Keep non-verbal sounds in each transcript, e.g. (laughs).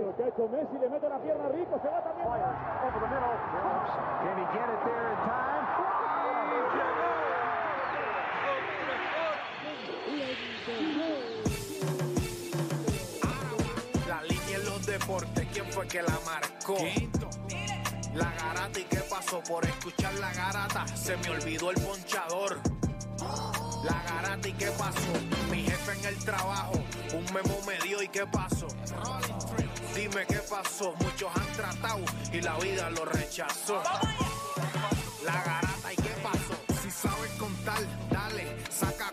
lo que ha hecho Messi, le mete la pierna rico, se va también. Over the middle. Can he get it there in time? La línea en los deportes, ¿quién fue que la marcó? La garata y qué pasó por escuchar la garata, se me olvidó el ponchador. La garata y qué pasó, mi jefe en el trabajo, un memo me dio y qué pasó. Dime qué pasó, muchos han tratado y la vida lo rechazó. La garata y qué pasó, si sabes contar,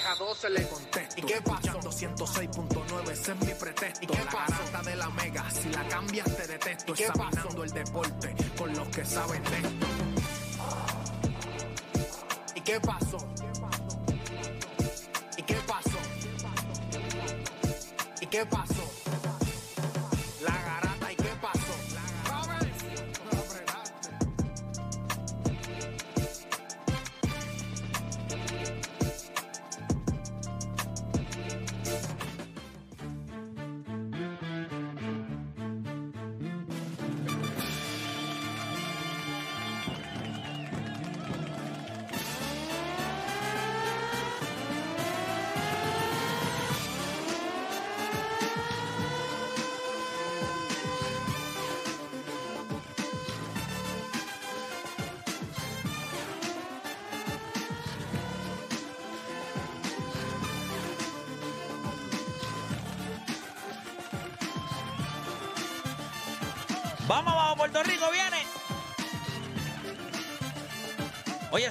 parió, de 10 a 12 le contesto, ¿y qué pasó? 106.9, ese es mi pretexto, ¿y qué la garata de la mega, si la cambias te detesto, ¿Y qué examinando el deporte con los que saben de esto. ¿Y qué pasó? ¿Y qué pasó? ¿Y qué pasó? La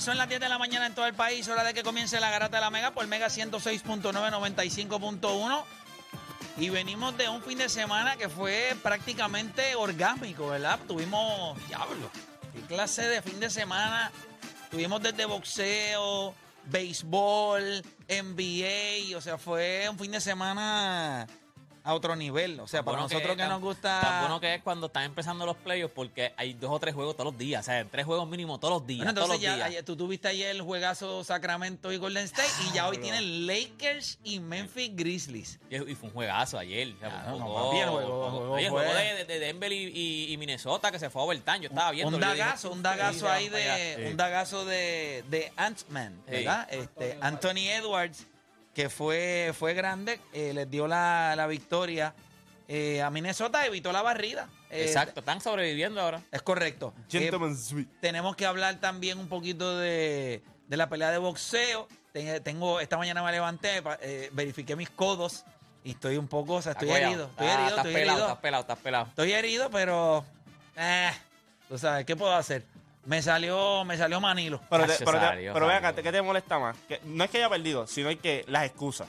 son las 10 de la mañana en todo el país, hora de que comience la garata de la Mega por Mega 106.9, 95.1. Y venimos de un fin de semana que fue prácticamente orgánico, ¿verdad? Tuvimos, diablo, qué clase de fin de semana. Tuvimos desde boxeo, béisbol, NBA, o sea, fue un fin de semana a otro nivel. O sea, para Bueno nosotros que, nos gusta... Tan bueno que es cuando están empezando los playoffs porque hay dos o tres juegos todos los días. O sea, tres juegos mínimo todos los días. Bueno, todos entonces los ya días. tú tuviste ayer el juegazo Sacramento y Golden State y ya hoy tienen Lakers y Memphis Grizzlies. Y, y fue un juegazo ayer. Oye, el juego de, de Denver y, y- y Minnesota que se fue a overtime. Yo estaba viendo. Un dagazo, un dagazo ahí de, Sí. un dagazo de, de Ant-Man, Sí. ¿verdad? Este, Anthony Edwards, que fue, fue grande, eh, les dio la, la victoria eh, a Minnesota, evitó la barrida. Eh, Exacto, están sobreviviendo ahora. Es correcto. Eh, Gentleman's Suite. tenemos que hablar también un poquito de, de la pelea de boxeo. Ten- Tengo, esta mañana me levanté, pa- eh, verifiqué mis codos y estoy un poco, o sea, estoy herido. Estoy Ah, herido, estás estoy pelado, herido. estás pelado, estás pelado. Estoy herido, pero. Eh, tú sabes, ¿qué puedo hacer? Me salió, me salió Manilo. Pero, te- Hacho, pero, te- salió, pero ve salió. acá, ¿qué te molesta más? Que no es que haya perdido, sino es que las excusas.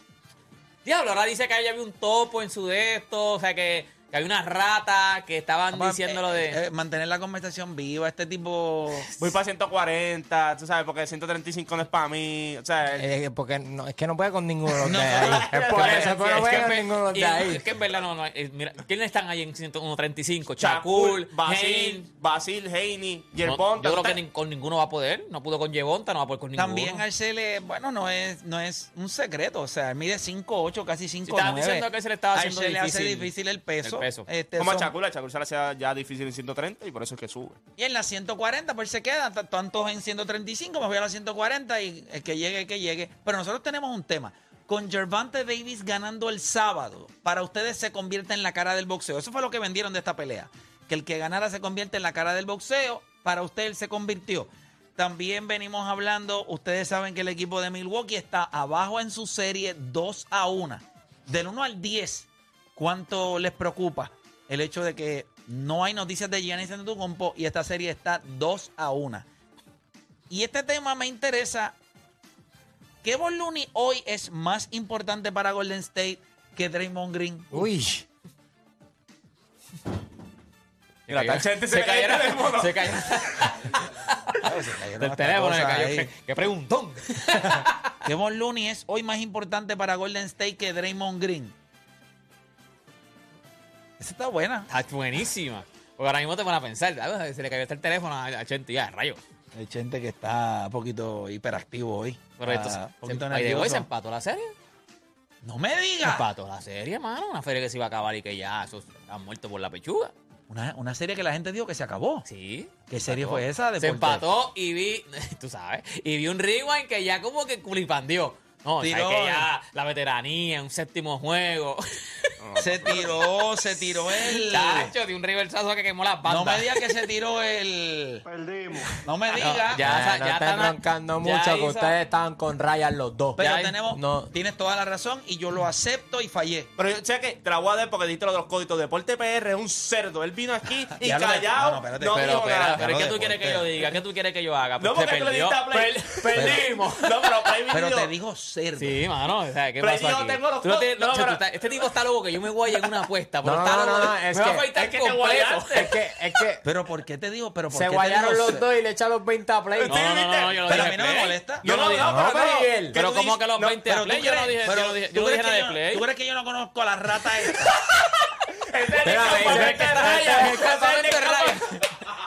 Diablo, ahora dice que había un topo en su de esto, o sea, que, que había una rata que estaban Vamos, diciéndolo eh, de... eh, mantener la conversación viva. Este tipo. Voy para 140, tú sabes, porque 135 no es para mí. O sea, Eh, porque no, es que no puede con ninguno de los No, de ahí. Es por Es eso que- que no es puede que con en- ninguno de los ahí. Es que en verdad no, no. eh, Mira, ¿quiénes están ahí en 135? Chacul, Chacul, Basil, Basil. Basil, Haney, Yerbonta. yo creo que ni- con ninguno va a poder. No pudo con Yevonta, no va a poder con ninguno. También Arcele, bueno, no es, no es un secreto. O sea, él mide 5'8, casi 5'9. estabas diciendo que se le estaba haciendo Arcele hace difícil difícil el peso. El peso. Este, Como son- a Chacul se le hacía ya difícil en 130 y por eso es que sube. Y en la 140, pues se quedan t- tantos en 135, me voy a la 140 y el que llegue, el que llegue. Pero nosotros tenemos un tema. Con Gervante Davis ganando el sábado, para ustedes se convierte en la cara del boxeo. Eso fue lo que vendieron de esta pelea. Que el que ganara se convierte en la cara del boxeo. Para usted él se convirtió. También venimos hablando, ustedes saben que el equipo de Milwaukee está abajo en su serie 2 a 1. Del 1 al 10, ¿cuánto les preocupa el hecho de que no hay noticias de Giannis Antetokounmpo y esta serie está 2 a 1? Y este tema me interesa. ¿Qué Looney hoy es más importante para Golden State que Draymond Green? Uy. Mira, cayó- tachete se se cayó el teléfono. (laughs) Se cayó. Del teléfono se cayó. ¿Qué, qué preguntón? (laughs) Looney es hoy más importante para Golden State que Draymond Green. Esa está buena. Está buenísima. Porque ahora mismo te van a pensar, ah, se le cayó hasta el teléfono a Chente, ya, rayo. Hay gente que está un poquito hiperactivo hoy. Pero esto Está se, se- se empató la serie. No me Se digas. empató la serie, mano. Una feria que se iba a acabar y que ya han muerto por la pechuga. Una, una serie que la gente dijo que se acabó. Sí. ¿Qué serie fue esa? Se empató y vi, (laughs) tú sabes, y vi un rewind que ya como que culipandió. No, o sea, Tiró, que eh. ya la veteranía, un séptimo juego. Se tiró, se tiró el. Chacho, de un reversazo que quemó las bandas. No me digas que se tiró el. Perdimos. No me No, digas. ya, no ya estén están- roncando ya mucho, que hizo- ustedes estaban con Ryan los dos. Pero Ya, tenemos. no. Tienes toda la razón y yo lo acepto y fallé. Pero yo sé que te la voy a dar porque dijiste lo de los códigos. Deporte PR es un cerdo. Él vino aquí (laughs) y callado. no, no, espérate, no Pero, dijo pero, nada. pero ¿qué tú quieres que yo diga? ¿Qué tú quieres que yo haga? No, Pues porque tú le perdió. diste a Play. Per- Perdimos. No, pero Play Pero dijo- te dijo cerdo. Sí, mano, o sea, ¿qué Pero pasó yo aquí? tengo los Tú no tienes- no, no, pero- estás- este tipo está loco que yo me voy en una apuesta, pero No, está no, loco. no, de- es me va a que- afeitar es que te completo. guayaste. (laughs) Es que, es que (laughs) Pero ¿por qué te digo? Pero ¿por se qué te guayaron digo los cerdo? dos y le echan los 20 a Play. No, no, no, no, yo no Pero a dije mí no me play. molesta. Yo No, no no, dije no, No, pero Miguel. ¿qué Pero tú como dices? que los No, 20 Pero a tú play, yo no dije, yo no dije, ¿tú yo no dije nada que de yo- play. ¿Tú crees que yo no conozco a la rata esta? (laughs) Ese es el Espérate, campamento ese- de campamento de Ryan.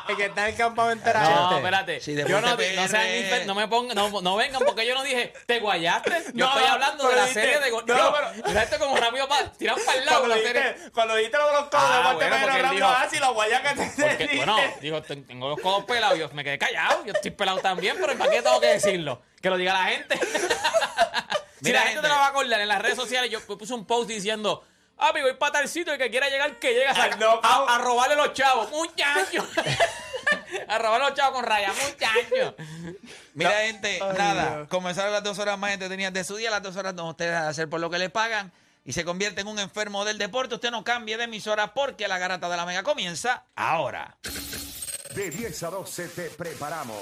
(laughs) El que está en el campamento era No, este. espérate. Sí, yo no, no, sean PR. infer- no me pongan, no, no vengan porque yo no dije, te guayaste. Yo No, estoy hablando de pero la dijiste- serie de gol. no, No, pero- mira esto como rápido para tirar para el lado Cuando la serie. dijiste, cuando dijiste lo de los codos, Ah, bueno, porque él rápido dijo- así, la guaya que te Porque, bueno, dijo, "Ten- tengo los codos pelados. Yo me quedé callado. Yo estoy pelado también, pero ¿para qué tengo que decirlo? Que lo diga la gente. (laughs) si Mira, la gente gente. te lo va a acordar en las redes sociales, yo puse un post diciendo. Ah, voy para tal sitio y que quiera llegar, que llegue a, knockout. a, a robarle los chavos. Muchacho. (laughs) a robarle los chavos con raya. Muchacho. Mira, gente, Ay, nada. Dios. Comenzaron las dos horas más entretenidas de su día, las dos horas donde ustedes hacer por lo que le pagan y se convierte en un enfermo del deporte. Usted no cambie de emisora porque la garata de la mega comienza ahora. De 10 a 12 te preparamos.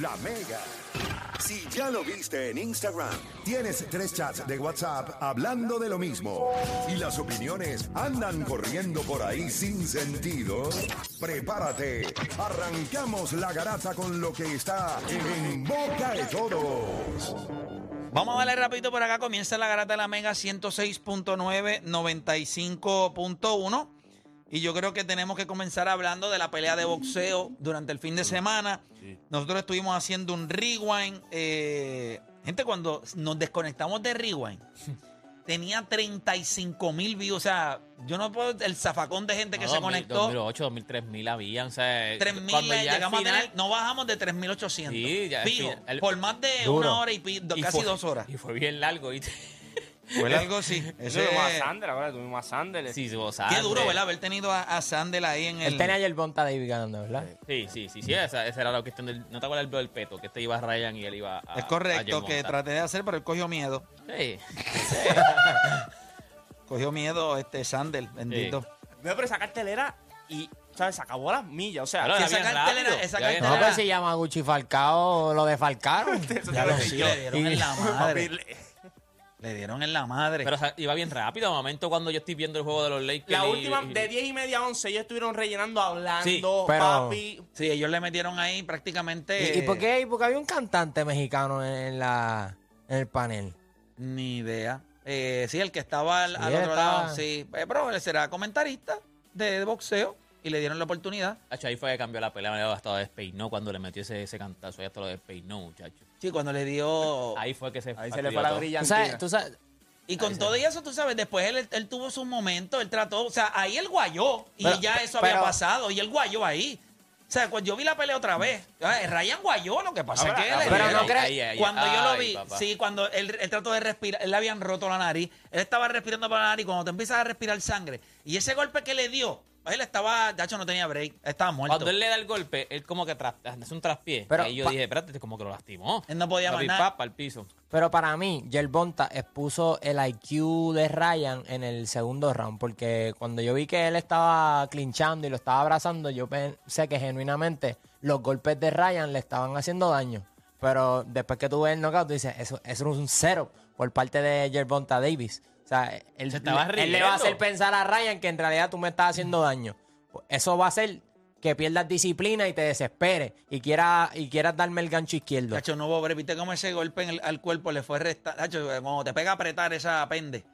La Mega. Si ya lo viste en Instagram, tienes tres chats de WhatsApp hablando de lo mismo y las opiniones andan corriendo por ahí sin sentido, prepárate. Arrancamos la garata con lo que está en boca de todos. Vamos a darle rapidito por acá. Comienza la garata de la Mega 106.9, 95.1. Y yo creo que tenemos que comenzar hablando de la pelea de boxeo durante el fin de semana. Nosotros estuvimos haciendo un rewind. eh, gente, cuando nos desconectamos de rewind, (laughs) tenía 35 mil views. O sea, yo no puedo. El zafacón de gente que se conectó. 2008, 2003 mil habían. O sea, 3.000, cuando ya al llegamos final- a tener, no bajamos de 3.800. Sí, ya Fijo, el- por más de Duro. una hora y casi fue- dos horas. Y fue bien largo. ¿viste? Fue algo así. Eso (laughs) Ese- tuvimos a Sander, ahora tuvimos a Sander. Sí, sí, Qué duro, ¿verdad? Haber tenido a, a Sandel ahí en el. Él tenía ayer Bonta David ganando, ¿verdad? Sí, sí, sí, sí, esa, esa era la cuestión del... ¿No te acuerdas del del peto? Que este iba a Ryan y él iba a... es a correcto, que traté de hacer, pero él cogió miedo. Sí. (laughs) Cogió miedo este Sandel, bendito. No, pero esa cartelera y, ¿sabes? Se acabó las millas. O sea, Claro, esa cartelera- esa No, pues si Yamaguchi Falcao lo defalcaron. (laughs) Ya lo sí, le dieron en la madre. Le dieron en la madre. Pero o sea, iba bien rápido. De momento, cuando yo estoy viendo el juego de los Lakers... La y- última, y- de 10 y media a 11, ellos estuvieron rellenando, hablando, Sí, pero- papi. sí, ellos le metieron ahí prácticamente. ¿Y, y por qué? ¿Y por qué había un cantante mexicano en, la, en el panel? Ni idea. Eh, sí, el que estaba al, Sí, al él otro estaba- lado, sí. Eh, pero él será comentarista de boxeo y le dieron la oportunidad. Hacho, ahí fue que cambió la pelea. Me había hasta despeinó cuando le metió ese, ese cantazo. Ya hasta lo despeinó, muchacho. Sí, cuando le dio. Ahí fue que se Ahí se le fue la todo. ¿Tú brillantina. sabes, tú sabes- Y con todo y eso, tú sabes, después él, él tuvo su momento, él trató, o sea, ahí él guayó y Pero- ya eso pero- había pasado y él guayó ahí. O sea, cuando yo vi la pelea otra vez, Ryan guayó, lo que pasa Ahora, es que él, pero él- no crees- Ahí, ahí, cuando yo lo vi, papá. sí, cuando él, él trató de respirar, él le habían roto la nariz, él estaba respirando por la nariz, cuando te empiezas a respirar sangre, y ese golpe que le dio, él estaba, de hecho no tenía break, estaba muerto. Cuando él le da el golpe, él como que tras- hace un traspié. Pero ahí yo pa- dije, espérate, como que lo lastimó. Él no podía más nada. pap, al piso. Pero para mí, Bonta expuso el IQ de Ryan en el segundo round, porque cuando yo vi que él estaba clinchando y lo estaba abrazando, yo pensé que genuinamente los golpes de Ryan le estaban haciendo daño. Pero después que tú ves el knockout, tú dices, eso, eso es un cero por parte de Bonta Davis. Sea, él, Se estaba él le va a hacer pensar a Ryan que en realidad tú me estás haciendo daño. Pues Eso va a hacer que pierdas disciplina y te desesperes y quieras y quieras darme el gancho izquierdo. Tacho, no break. ¿Viste cómo ese golpe en el- al cuerpo le fue restar? Tacho, cuando te pega a apretar esa pende.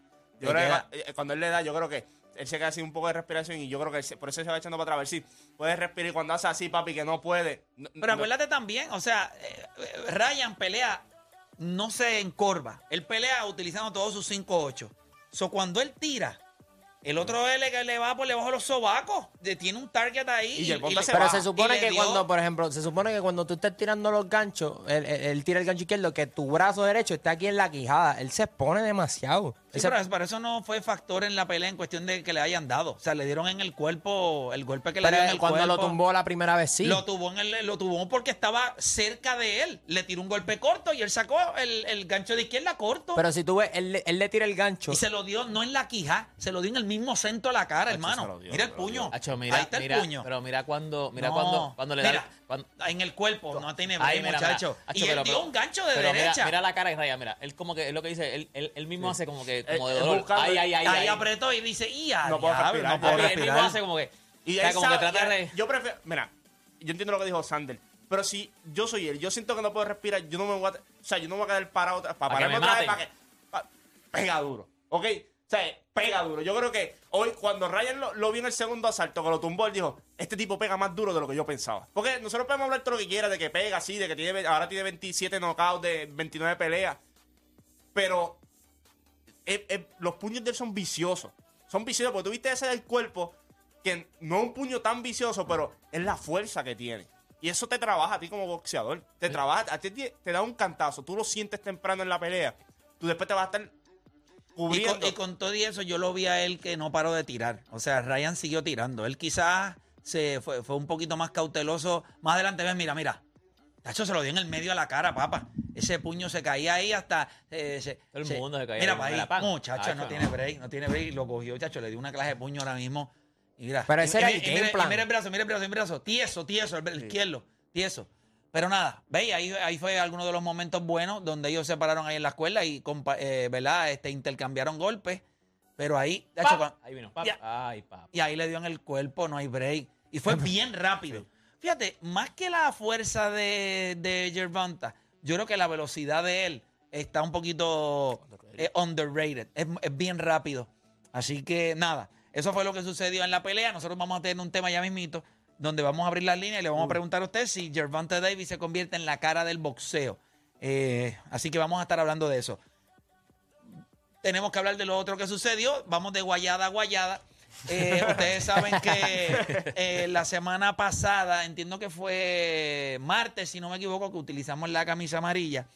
Yo creo que eh, cuando él le da, yo creo que él se queda así un poco de respiración y yo creo que se- por eso se va echando para atrás. A ver si puede respirar y cuando hace así, papi, que no puede. no- Pero no- acuérdate también, o sea, eh, Ryan pelea, no se encorva. Él pelea utilizando todos sus 5-8. So, cuando él tira, el otro L que le va por debajo de los sobacos, de- tiene un target ahí. Y Yerbonta le- se Pero va. se y supone le que dio- cuando, por ejemplo, se supone que cuando tú estés tirando los ganchos, él, él- él tira el gancho izquierdo, que tu brazo derecho está aquí en la quijada. Él se expone demasiado. Sí, pero para eso no fue factor en la pelea en cuestión de que le hayan dado. O sea, le dieron en el cuerpo, el golpe que le dio en el cuando cuerpo. lo tumbó la primera vez, sí. Lo tuvo, en el, lo tuvo porque estaba cerca de él. Le tiró un golpe corto y él sacó el, el gancho de izquierda corto. Pero si tú ves, él, le- él le tira el gancho. y se lo dio no en la quija, se lo dio en el mismo centro de la cara, Hacho, hermano. se lo dio, mira el se lo puño. dio. Acho, mira, Ahí está mira, el puño. Pero mira cuando, mira No. cuando, cuando le da. Mira, cuando- en el cuerpo, no tiene Ahí, break, mira, mira. muchacho. Acho, y él pero- dio pero- un gancho de pero mira- derecha. Mira, la cara de mira. Él como que es lo que dice, él, él, él mismo hace como que como Él- de él dolor. buscando- Ay, ay, ay, ahí ay. apretó y dice, y a No puedo diablo, respirar, no puedo Él mismo respirar. hace como que. Y o sea, él como que trata ya- de. Yo prefiero. Mira, yo entiendo lo que dijo Sander. Pero si yo soy él, yo siento que no puedo respirar, yo no me voy a. O sea, yo no me voy a quedar parado otra- para Pa' que pararme me otra vez maten. para que. pa- pega duro. ¿Ok? O sea, pega duro. Yo creo que hoy, cuando Ryan lo, lo vio en el segundo asalto, que lo tumbó, él dijo: Este tipo pega más duro de lo que yo pensaba. Porque nosotros podemos hablar todo lo que quiera de que pega así, de que tiene, ahora tiene 27 knockouts de 29 peleas. Pero eh, eh, los puños de él son viciosos. Son viciosos porque tuviste ese del cuerpo que no es un puño tan vicioso, pero es la fuerza que tiene. Y eso te trabaja a ti como boxeador. Te trabaja, a ti te, da un cantazo. Tú lo sientes temprano en la pelea. Tú después te vas a estar Y cubriendo. con, y con todo y eso, yo lo vi a él que no paró de tirar. O sea, Ryan siguió tirando. Él quizás se fue, fue un poquito más cauteloso. Más adelante, ves, mira, mira. Tacho se lo dio en el medio a la cara, papá. Ese puño se caía ahí hasta. eh, se- Todo el se- mundo se caía Mira ahí, para ahí. Muchacho, no no. tiene break, no tiene break. Lo cogió, chacho, le dio una clase de puño ahora mismo. Y mira. Pero y- ese y era el y mira- y plan. mira el brazo, mira el brazo, mira el brazo. Tieso, tieso, el, el izquierdo. Tieso. Pero nada, veis, ahí, ahí fue alguno de los momentos buenos donde ellos se pararon ahí en la escuela y, compa- eh, ¿verdad? Este, intercambiaron golpes. Pero ahí, ¡Pap! cuan- Ahí vino. Ya. Ay, papá. y ahí le dio en el cuerpo, no hay break. Y fue (laughs) bien rápido. Fíjate, más que la fuerza de, de Gervonta, yo creo que la velocidad de él está un poquito eh, underrated. Es, es bien rápido. Así que nada, eso fue lo que sucedió en la pelea. Nosotros vamos a tener un tema ya mismito donde vamos a abrir las líneas y le vamos a preguntar a usted si Gervonta Davis se convierte en la cara del boxeo. Eh, así que vamos a estar hablando de eso tenemos que hablar de lo otro que sucedió. Vamos de guayada a guayada. Eh, ustedes saben que (laughs) eh, la semana pasada, entiendo que fue martes, si no me equivoco, que utilizamos la camisa amarilla.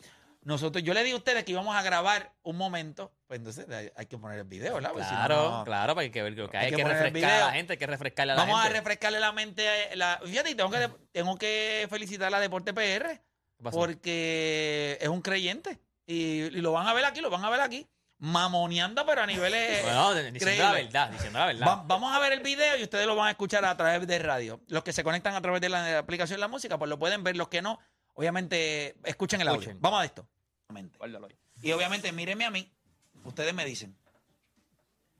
Nosotros, yo le di a ustedes que íbamos a grabar un momento, pues entonces hay, hay que poner el video, ¿verdad? Porque si no, Claro, no- claro, para que ver que Hay hay, que que, poner el refrescar a video. la gente, hay que refrescarle a la Vamos a gente. refrescarle la mente. La, fíjate, y tengo que, tengo que felicitar a la Deporte PR ¿Qué pasó? porque es un creyente. Y, y lo van a ver aquí, lo van a ver aquí. Mamoneando, pero a niveles. (laughs) Bueno, diciendo la verdad, diciendo la verdad. Va- vamos a ver el video y ustedes lo van a escuchar a través de radio. Los que se conectan a través de la, de la aplicación de la música, pues lo pueden ver. Los que no, obviamente, escuchen el audio. Escuchen. Vamos a esto. Y obviamente, mírenme a mí. Ustedes me dicen.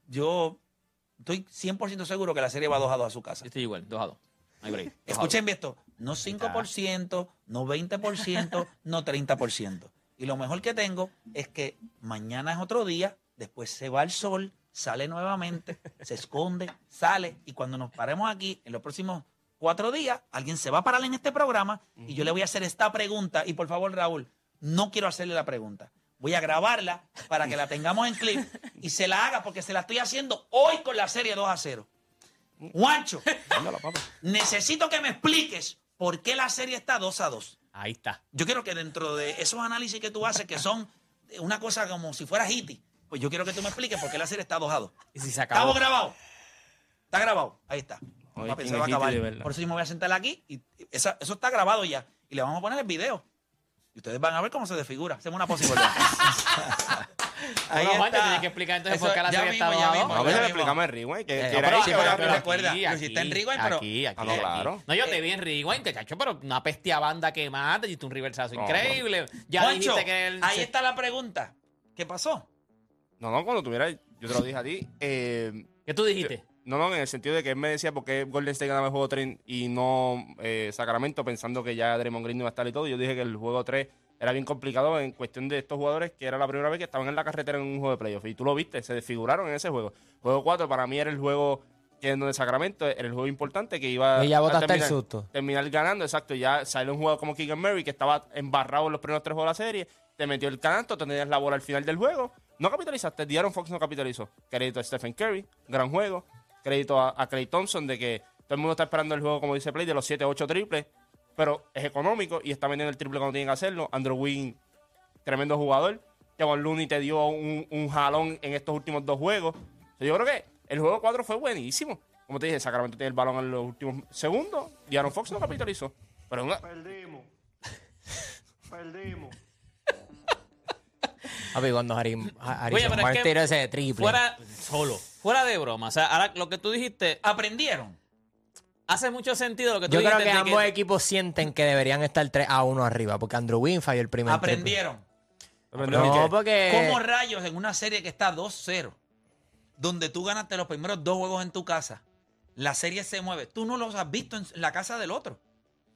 Yo estoy 100% seguro que la serie va 2 a 2 a su casa. Yo estoy igual, dos a dos. No hay break. dos a dos. Escuchen bien esto. No 5%, no 20%, no 30%. Y lo mejor que tengo es que mañana es otro día, después se va el sol, sale nuevamente, (laughs) se esconde, sale, y cuando nos paremos aquí, en los próximos cuatro días, alguien se va a parar en este programa y yo le voy a hacer esta pregunta. Y por favor, Raúl, no quiero hacerle la pregunta. Voy a grabarla para que la tengamos en clip y se la haga porque se la estoy haciendo hoy con la serie 2 a 0. Juancho, necesito que me expliques por qué la serie está 2 a 2. Ahí está. Yo quiero que dentro de esos análisis que tú haces, que son una cosa como si fuera Hiti, pues yo quiero que tú me expliques por qué la serie está 2 a 2. Y si se acabó. ¿Estamos grabados? Está grabado. Ahí está. Oye, Papi, se ¿quién va a acabar. Por eso yo me voy a sentar aquí y esa- eso está grabado ya. Y le vamos a poner el video. Y ustedes van a ver cómo se desfigura. Hacemos una posibilidad. (laughs) Ahí Bueno, Juancho, está. tienes que explicar entonces Eso, por qué la serie está ya dos a veces le explicamos el rewind. Que, Eh, que no, era pero pero- pero recuerda, aquí, lo hiciste en Rewind, pero- Aquí, aquí. Ah, no, aquí. claro. No, yo te vi en Rewind, que chacho, pero una bestia banda que mata, y tú un reversazo No, increíble. Ya dijiste que él. ahí está la pregunta. ¿Qué pasó? No, no, cuando tuviera. yo te lo dije a ti. eh, ¿Qué tú dijiste? no, no, en el sentido de que él me decía por qué Golden State ganaba el juego 3 y no eh, Sacramento, pensando que ya Draymond Green no iba a estar y todo. Yo dije que el juego 3 era bien complicado en cuestión de estos jugadores, que era la primera vez que estaban en la carretera en un juego de playoff. Y tú lo viste, se desfiguraron en ese juego. Juego 4 para mí era el juego que en donde Sacramento era el juego importante que iba Y ya a el terminar, susto. terminar ganando, exacto. Ya salió un jugador como Keegan Murray que estaba embarrado en los primeros tres juegos de la serie, te metió el canto, tenías la bola al final del juego. No capitalizaste, Diaron Fox no capitalizó. Crédito a Stephen Curry, gran juego. Crédito a, a Clay Thompson de que todo el mundo está esperando el juego, como dice Play, de los 7, 8 triples, pero es económico y está vendiendo el triple cuando tiene que hacerlo. Andrew Wiggins, tremendo jugador. Kevin Looney te dio un, un jalón en estos últimos dos juegos. O sea, yo creo que el juego 4 fue buenísimo. Como te dije, Sacramento tiene el balón en los últimos segundos y Aaron Fox no capitalizó. Pero una- Perdimos. Perdimos. Papi, cuando Harry, Harry Oye, pero es que ese triple. Fuera, solo, fuera de broma. O sea, ahora lo que tú dijiste Aprendieron. Hace mucho sentido lo que tú Yo creo que ambos equipos sienten que deberían estar 3 a 1 arriba, porque Andrew falló el primer triple. Aprendieron. No, porque... ¿Cómo rayos en una serie que está 2-0, donde tú ganaste los primeros dos juegos en tu casa, la serie se mueve? Tú no los has visto en la casa del otro.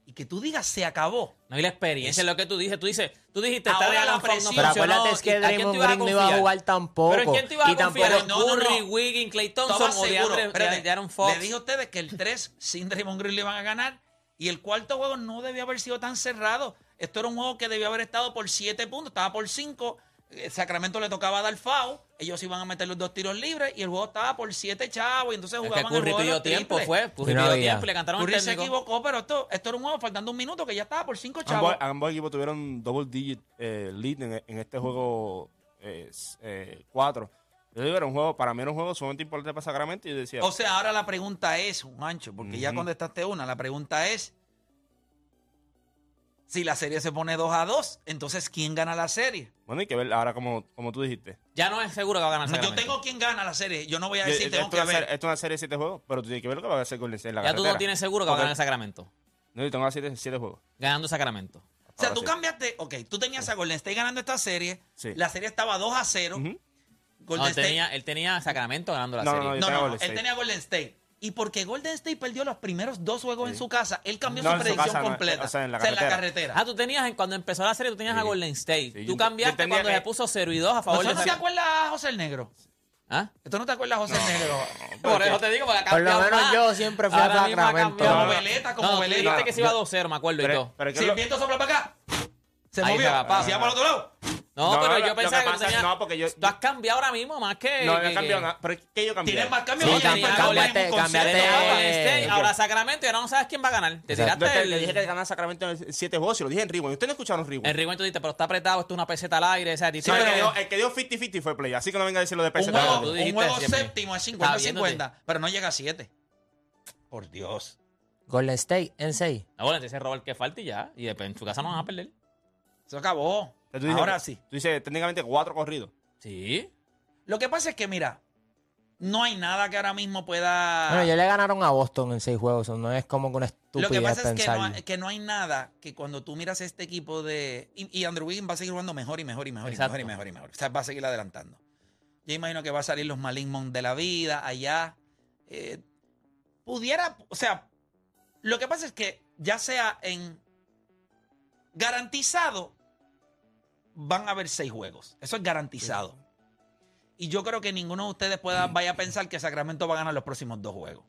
Y que tú digas se acabó. No hay la experiencia, es lo que tú dices. Tú dices, tú dijiste, está la Fox, no presión. Pero acuérdate es ¿y que Draymond Green no iba a jugar tampoco. Pero ¿en quién te ibas y a confiar? tampoco... No, no, no. Curry, Wiggins, Clay Thompson o de de, de Fox. Le dije a ustedes que el 3 sin Draymond Green le iban a ganar. Y el cuarto juego no debió haber sido tan cerrado. Esto era un juego que debió haber estado por 7 puntos. Estaba por 5. Sacramento le tocaba dar foul. Ellos iban a meter los dos tiros libres. Y el juego estaba por 7 chavos. Y entonces Es que jugaban el juego de los tiempo, fue. Curry no pidió tiempo y le cantaron Curry el se equivocó, pero esto, esto era un juego faltando un minuto que ya estaba por 5 chavos. Ambos, ambos equipos tuvieron double digit eh, lead en, en este juego 4. yo digo, era un juego, para mí era un juego sumamente importante para Sacramento y yo decía, O sea, ahora la pregunta es, Juancho, porque ya contestaste una, la pregunta es, si la serie se pone 2 a 2, entonces ¿quién gana la serie? bueno, hay que ver ahora como, como tú dijiste. Ya no es seguro que va a ganar No, yo tengo quién gana la serie, yo no voy a decir, esto, tengo es que una ver. serie, esto es una serie de 7 juegos, pero tú tienes que ver lo que va a hacer Golden State en la Ya tú no tienes seguro que va a ganar Sacramento. No, yo tengo las 7 juegos. Ganando Sacramento. O sea, tú sí. cambiaste, ok, tú tenías a Golden State ganando esta serie, Sí. la serie estaba 2 a 0, Ujú. Golden No, él, State... tenía, él tenía Sacramento ganando la No, serie. no, no, él tenía Golden State. Y porque Golden State perdió los primeros dos juegos en su casa, él cambió No, su en su predicción casa, no, completa. o sea, en la O sea, carretera. carretera. Ah, tú tenías, en- cuando empezó la serie, tú tenías a Sí. Golden State. Sí, tú cambiaste tenía cuando que- se puso 0 y 2 a favor ¿Eso de no te Sacramento. acuerdas, José el Negro? ¿Ah? ¿Esto no te acuerdas, José el Negro? Por eso te digo, porque ha Por lo cambiado menos más. yo siempre fui a Sacramento. cambiado. Como veleta, como no, tú veleta. dijiste que se iba 2-0, me acuerdo y Pero, todo. pero ¿qué Si el viento sopla para acá, se Ahí movió. se va, pa. ¿Se va para el otro lado? No, No, pero lo- yo lo pensaba que que, pasa- tú tenías... no, porque yo- Tú has cambiado ahora mismo más que... No, no que- he cambiado que- nada. Pero ¿qué yo cambié? Tienes más cambios. Sí, Oye, cambiaste- Michael cambiaste- Ahora juegos. Golden State, ahora Sacramento y ahora no sabes quién va a ganar. Te Exacto. tiraste Yo el... te- le dije que ganaba Sacramento en 7 juegos y lo dije en Rewind. Ustedes no escucharon Rewind. El rewind tú dijiste, pero está apretado, esto es una peseta al aire. O sea, Sí, dice el, que que- dio, el que dio 50-50 fue Play. Así que no venga a decir lo de Un PC. juego, tú un dijiste juego siempre. séptimo es Está viéndote. 50-50, pero no llega a 7. Por Dios. Golden State en 6. No, bueno, entonces roba el que falta y ya. Y después en su casa no van a perder. Eso acabó. Tú dices- Ahora sí. Tú dices técnicamente 4 corridos. Sí. Lo que pasa es que, mira, no hay nada que ahora mismo pueda... Bueno, ya le ganaron a Boston en 6 juegos. No es como que una Lo estupidez que pasa es que no, hay- que no hay nada que cuando tú miras este equipo de... Y, y Andrew Wiggins va a seguir jugando mejor y mejor y mejor y mejor y mejor y mejor. O sea, va a seguir adelantando. Yo imagino que va a salir los Maligmon de la vida allá. Eh, pudiera... O sea, lo que pasa es que ya sea en... Garantizado, van a haber seis juegos. Eso es garantizado. Y yo creo que ninguno de ustedes pueda, vaya a pensar que Sacramento va a ganar los próximos dos juegos.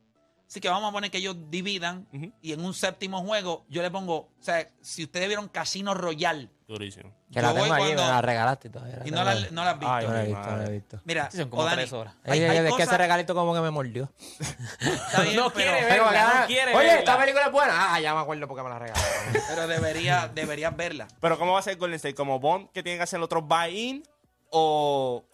Así que vamos a poner que ellos dividan y en un séptimo juego yo le pongo, o sea, si ustedes vieron Casino Royal Durísimo. Que la tengo ahí, cuando- me la regalaste todavía. y no la, no la has visto. Ay, No la he visto, no la he visto. Mira, Sí, son como Dani, tres horas. hay- hay es que ese regalito como que me mordió. (laughs) bien, No pero- quiere ver. Pero, Verla, no quiere Oye, verla. esta película es buena. Ah, ya me acuerdo porque me la regalaron. pero debería, deberías verla. Pero ¿cómo va a ser Golden State? ¿Como Bond que tiene que hacer el otro buy-in? ¿O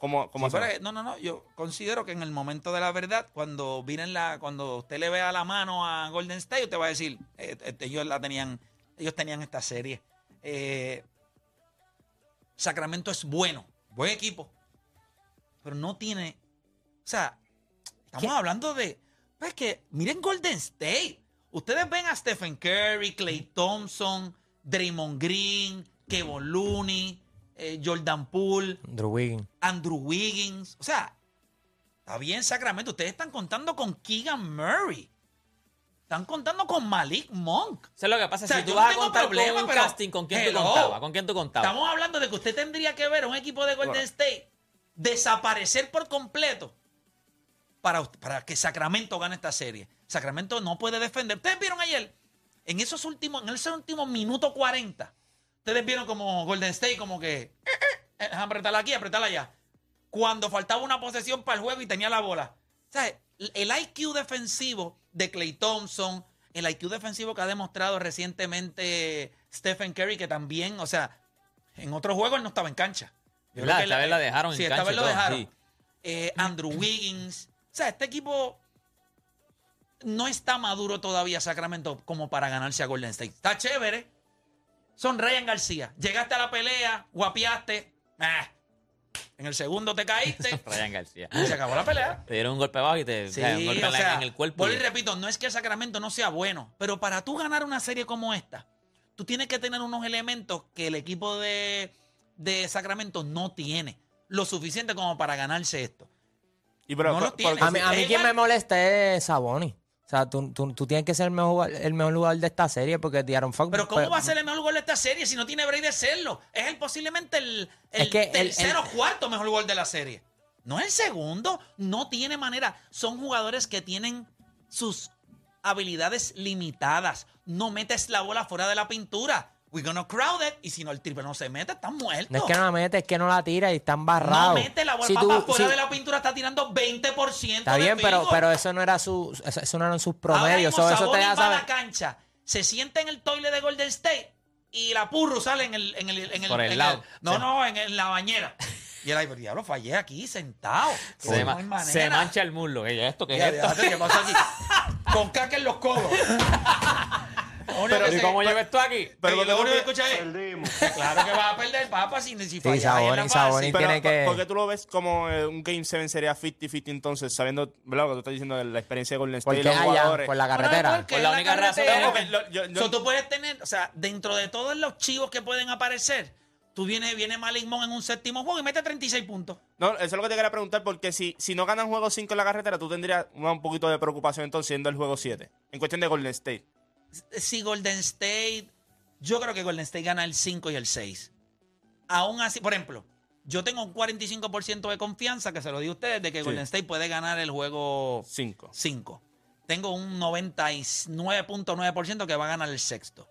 Sí, pero, hacer? eh, no, no, no. Yo considero que en el momento de la verdad, cuando vienen la, cuando usted le vea la mano a Golden State, usted va a decir, eh, eh, ellos la tenían, ellos tenían esta serie. Eh, Sacramento es bueno, buen equipo, pero no tiene, o sea, estamos hablando de, pues que miren Golden State. Ustedes ven a Stephen Curry, Clay Thompson, Draymond Green, Kevin Looney, eh, Jordan Poole. Andrew Wiggins. Andrew Wiggins. O sea, Está bien, Sacramento. Ustedes están contando con Keegan Murray. Están contando con Malik Monk. Eso es lo que pasa. O sea, si tú vas no a contar problema, con un casting, ¿con quién tú Hello. contabas? ¿Con quién tú contabas? Estamos hablando de que usted tendría que ver a un equipo de Golden State desaparecer por completo para, para que Sacramento gane esta serie. Sacramento no puede defender. Ustedes vieron ayer, en esos últimos, en ese último minuto 40, ustedes vieron como Golden State, como que, eh, eh, eh, apretarla aquí, apretarla allá. Cuando faltaba una posesión para el juego y tenía la bola. O sea, el IQ defensivo de Clay Thompson, el IQ defensivo que ha demostrado recientemente Stephen Curry, que también, o sea, en otros juegos él no estaba en cancha. Yo que Esta vez la dejaron en sí, esta vez lo dejaron. sí. Eh, Andrew Wiggins. O sea, este equipo no está maduro todavía, Sacramento, como para ganarse a Golden State. Está chévere. Son Ryan García. Llegaste a la pelea, guapiaste. ah, en el segundo te caíste. (laughs) Ryan García. y se acabó la pelea. Te dieron un golpe abajo y te Sí, un golpe o en, la- sea, en el cuerpo. vuelvo y repito, no es que el Sacramento no sea bueno, pero para tú ganar una serie como esta, tú tienes que tener unos elementos que el equipo de, de Sacramento no tiene. Lo suficiente como para ganarse esto. Y pero, No lo tiene. A mí, a Es mí quien me molesta es Saboni. O sea, tú, tú, tú tienes que ser el mejor, jugador- el mejor jugador de esta serie porque Diaron Fox. Pero ¿cómo pues, va a ser el mejor gol de esta serie si no tiene break de serlo? Es el posiblemente el, el Es que el- tercero o cuarto mejor gol de la serie. No es el segundo, no tiene manera. Son jugadores que tienen sus habilidades limitadas. No metes la bola fuera de la pintura. We're gonna crowd it. Y si no el triple no se mete, están muertos. No es que no la mete, es que no la tira y está No embarrado. mete la bola Si papá, tú- fuera si- de la pintura, está tirando 20%. Está de bien, pero, pero eso no era su, eso, eso no eran sus Ahora promedios. mismo Eso, eso te Sabonis deja va a la cancha, se sienta en el toile de Golden State y la purru sale en el... En el, en el- Por el en lado. no, Sí. no, en, en la bañera. Y ahí, pero diablo, fallé aquí, sentado. Se, No ma- se mancha el muslo. ¿Qué es esto? ¿Qué es esto? ¿Qué (laughs) pasó aquí? Con caca en los codos. (laughs) Pero, ¿y cómo llevo esto aquí? pero lo tú único que pi- escucha es... Claro que vas a perder, papá, si, si la Sabonis, fase. Sabonis. Pero, tiene que- ¿por qué tú lo ves como eh, un Game 7 sería 50-50 entonces, sabiendo, ¿verdad? Lo que tú estás diciendo de la experiencia de Golden State y los allá, jugadores? por la carretera. porque Por la única razón carretera. que- Lo- yo- yo- So, tú puedes tener, o sea, dentro de todos los chivos que pueden aparecer, tú vienes, viene Malik Monk en un séptimo juego y mete 36 puntos. No, eso es lo que te quería preguntar, porque si, si no ganan juego 5 en la carretera, tú tendrías un, un poquito de preocupación entonces siendo el juego 7. En cuestión de Golden State. Si Golden State, yo creo que Golden State gana el 5 y el 6. Aún así, por ejemplo, yo tengo un 45% de confianza, que se lo di a ustedes, de que Sí. Golden State puede ganar el juego 5. 5. Tengo un 99.9% que va a ganar el sexto.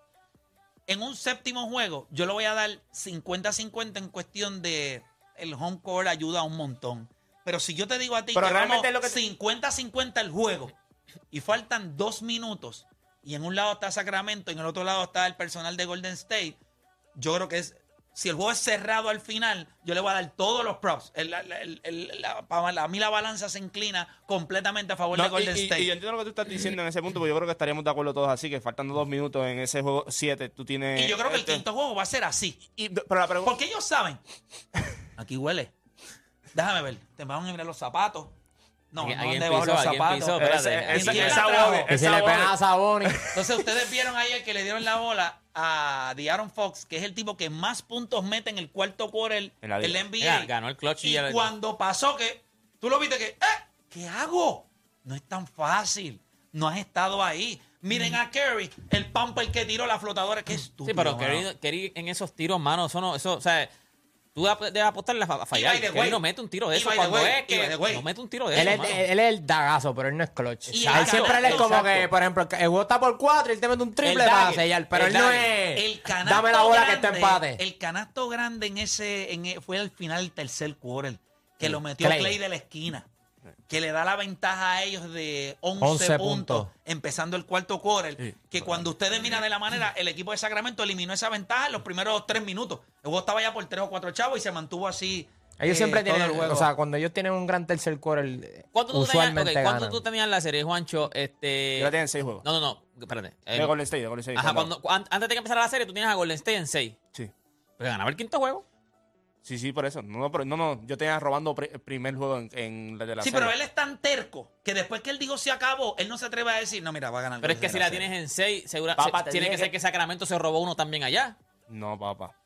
En un séptimo juego, yo le voy a dar 50-50 en cuestión de el home court ayuda un montón. Pero si yo te digo a ti Pero que realmente vamos es lo que- 50-50 el juego y faltan dos minutos y en un lado está Sacramento y en el otro lado está el personal de Golden State, yo creo que es si el juego es cerrado al final, yo le voy a dar todos los props. El- el- el- el- la- para- a mí la balanza se inclina completamente a favor de No, Golden y- State. y yo entiendo lo que tú estás diciendo en ese punto, porque yo creo que estaríamos de acuerdo todos así, que faltando dos minutos en ese juego 7, tú tienes... Y yo creo que el este- quinto juego va a ser así. y- pero la pregunta... Porque ellos saben. (laughs) Aquí huele. Déjame ver. Te van a mirar los zapatos. No, no aquí debajo de empezó, los zapatos. empezó, espérate. Ese- ese-. Que se le pega a. Entonces ustedes vieron ayer que le dieron la bola a De'Aaron Fox, que es el tipo que más puntos mete en el cuarto quarter la NBA. Ya, ganó el clutch y y ya le- cuando pasó que tú lo viste que, ¡eh! ¿Qué hago? No es tan fácil. No has estado ahí. Miren a Curry, el pumper que tiró la flotadora. Qué estúpido. Sí, pero. Kerry, Kerry en esos tiros, mano, eso no, eso, o sea, tú debes apostarle a fa- a fallar. Kerry way, no mete un tiro de eso cuando es que no mete un tiro de Él eso, es, mano. él es el dagazo, pero él no es clutch. Y él siempre él es como exacto. que, por ejemplo, el juego está por cuatro y él te mete un triple para sellar, pero el él no es. El canasto Dame la bola grande, que está empate. El canasto grande en ese en e- fue al final del tercer quarter, que lo metió Clay. Clay. de la esquina, que le da la ventaja a ellos de 11, 11 puntos, puntos. empezando el cuarto quarter, que cuando ustedes miran de la manera, el equipo de Sacramento eliminó esa ventaja en los primeros tres minutos. El juego estaba ya por tres o cuatro chavos y se mantuvo así. Ellos eh, siempre todo tienen, el juego. o sea, cuando ellos tienen un gran tercer quarter, ¿Cuánto tú, tenías, usualmente ok, ¿cuánto ganan. tú tenías la serie, Juancho? Este, Yo la tenía en 6 juegos. No, no, no, espérate. Eh, de Golden State, de Golden State. Ajá, cuando- cuando, an- antes de que empezara la serie, tú tienes a Golden State en 6. Sí. Pero ganaba el quinto juego. Sí, sí, por eso. No, no, pero- no, no, yo tenía robando el primer juego en, en la de la Sí, serie. pero él es tan terco que después que él dijo se acabó, él no se atreve a decir, no, mira, va a ganar. Pero es que si la tienes en 6, segura, Papá, se- tiene que ser que- Sacramento se robó uno también allá. No, papá.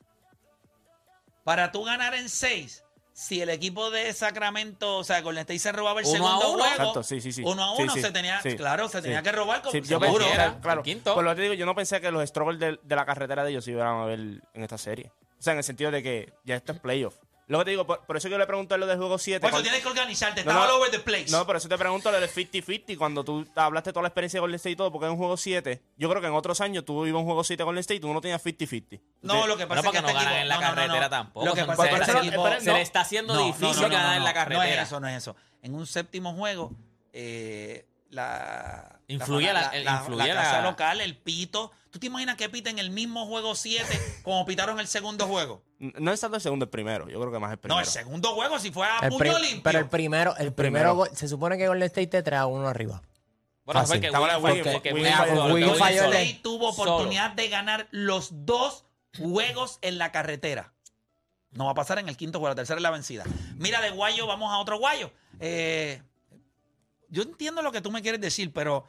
Para tú ganar en 6, si el equipo de Sacramento, o sea, Golden State se robaba el Uno a segundo uno. juego, Exacto, sí, sí, sí. uno a uno sí, se tenía, sí, claro, se sí. tenía que robar como Sí, yo seguro. pensé, Era, claro, el quinto. por lo que te digo, yo no pensé que los struggles de, de la carretera de ellos se iban a ver en esta serie. O sea, en el sentido de que ya esto es playoff. Lo que te digo, por, por eso que yo le pregunté lo del juego 7. Por eso cuando- tienes que organizarte, No, está all no. over the place. No, por eso te pregunto lo del 50-50. Cuando tú hablaste toda la experiencia de Golden State y todo, porque en un juego 7, yo creo que en otros años tú ibas a un juego 7 con Golden State y tú no tenías 50-50. No, lo que Bueno, pasa porque es que no este ganan equipo- en la no, no, no, carretera no. tampoco. Lo que pasa es que este equipo- se le está haciendo No, no, difícil no, no, ganar no, en la no, carretera. No es eso, no es eso. En un séptimo juego, eh, la, Influye la- influye la casa la- local, el pito. ¿Tú te imaginas que piten el mismo juego 7 (laughs) como pitaron el segundo juego? No es tanto el segundo, el primero. Yo creo que más el primero. No, el segundo juego si fue a El puño limpio. pero el primero, el primero, se supone que Golden State te trae uno arriba. Bueno, fue que State tuvo Solo. oportunidad de ganar los dos juegos en la carretera. No va a pasar en el quinto juego, la tercera es la vencida. Mira, de Guayo vamos a otro Guayo. Eh, yo entiendo lo que tú me quieres decir, pero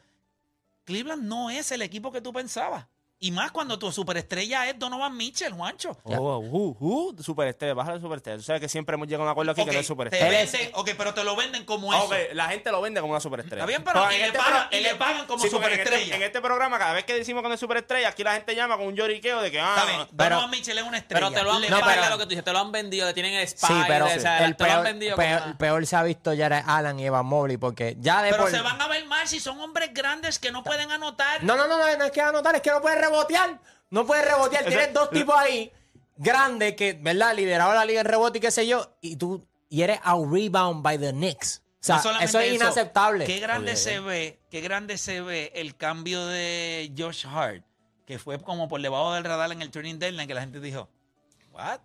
Cleveland no es el equipo que tú pensabas. Y más cuando tu superestrella es Donovan Mitchell, Juancho. Oh, uh, uh, superestrella, bájale de superestrella. Tú sabes que siempre hemos llegado a un acuerdo aquí que no es te superestrella. venden, ok, pero te lo venden como Ah, eso. ok, la gente lo vende como una superestrella. Está bien, pero Porque y en le este pagan- pro- y le pagan como Sí, porque en este- superestrella. En este, programa, cada vez que decimos que no es superestrella, aquí la gente llama con un lloriqueo de que, ah, Está bien, pero- Donovan Mitchell es una estrella. Pero te lo han no, pero lo que tú dices, te lo han vendido, le tienen el Sí, pero o sea, el te lo han peor, se ha visto Jared Allen y Evan Mobley porque ya de Pero se van a ver mal si son hombres grandes que no pueden anotar. No, no, no, no, no es que anotar, es que no puedes rebotear. No puedes rebotear. Tienes dos tipos ahí grandes que, ¿verdad? Lideraron la liga en rebote y qué sé yo. Y tú y eres out rebound by the Knicks. O sea, No eso es inaceptable. Qué grande se ve, qué grande se ve el cambio de Josh Hart, que fue como por debajo del radar en el turning deadline, que la gente dijo, ¿what?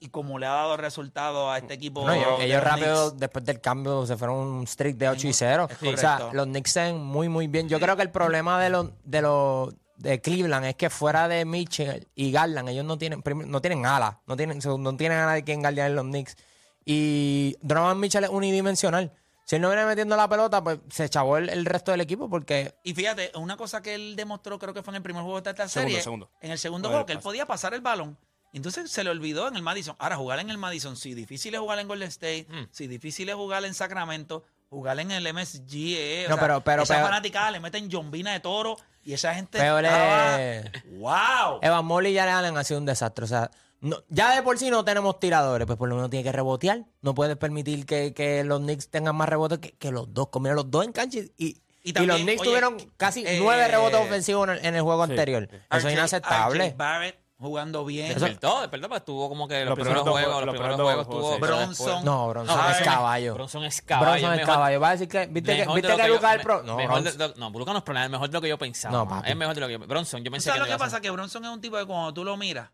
Y como le ha dado resultado a este equipo. No, ellos, rápido, Knicks. después del cambio, se fueron un streak de 8 y 0. Es O sea, los Knicks se ven muy, muy bien. Yo creo que el problema de los de los de Cleveland es que fuera de Mitchell y Garland, ellos no tienen no tienen alas, no tienen, no tienen a nadie quien guardiar en los Knicks. Y Donovan Mitchell es unidimensional. Si él no viene metiendo la pelota, pues se chavó el, el resto del equipo porque Y fíjate, una cosa que él demostró, creo que fue en el primer juego de esta Segundo, serie. segundo. En el segundo juego, que él podía pasar el balón. Entonces se le olvidó en el Madison. Ahora, jugar en el Madison, sí, difícil es jugar en Golden State, Mm. sí, difícil es jugar en Sacramento, jugar en el MSG. eh, o No, sea, pero- pero esas peor- fanaticadas le meten jombina de toro y esa gente. Peor estaba- es- ¡Wow! Evan Mobley y Jared Allen han sido un desastre. O sea, no- ya de por sí no tenemos tiradores, pues por lo menos tiene que rebotear. No puedes permitir que, que los Knicks tengan más rebotes que, que los dos. Comieron los dos en cancha y, y, Y y también, los Knicks oye, tuvieron casi eh, nueve rebotes ofensivos en el, en el juego anterior. Eso RJ es inaceptable. Barrett jugando bien. Despertó, despertó, pues estuvo como que los, Los primeros primeros juegos, los los primeros primeros juegos estuvo. Bronson. No, Bronson No, es caballo. Bronson es caballo. Bronson es caballo. Va a decir que. ¿Viste que, viste lo que es me- pro? No, mejor de- no, Luka no es pro, es mejor de lo que yo pensaba. No, papi. es mejor de lo que yo Bronson, yo ¿Tú pensé sabes lo que iba a pasa? Que Bronson es un tipo que cuando tú lo miras,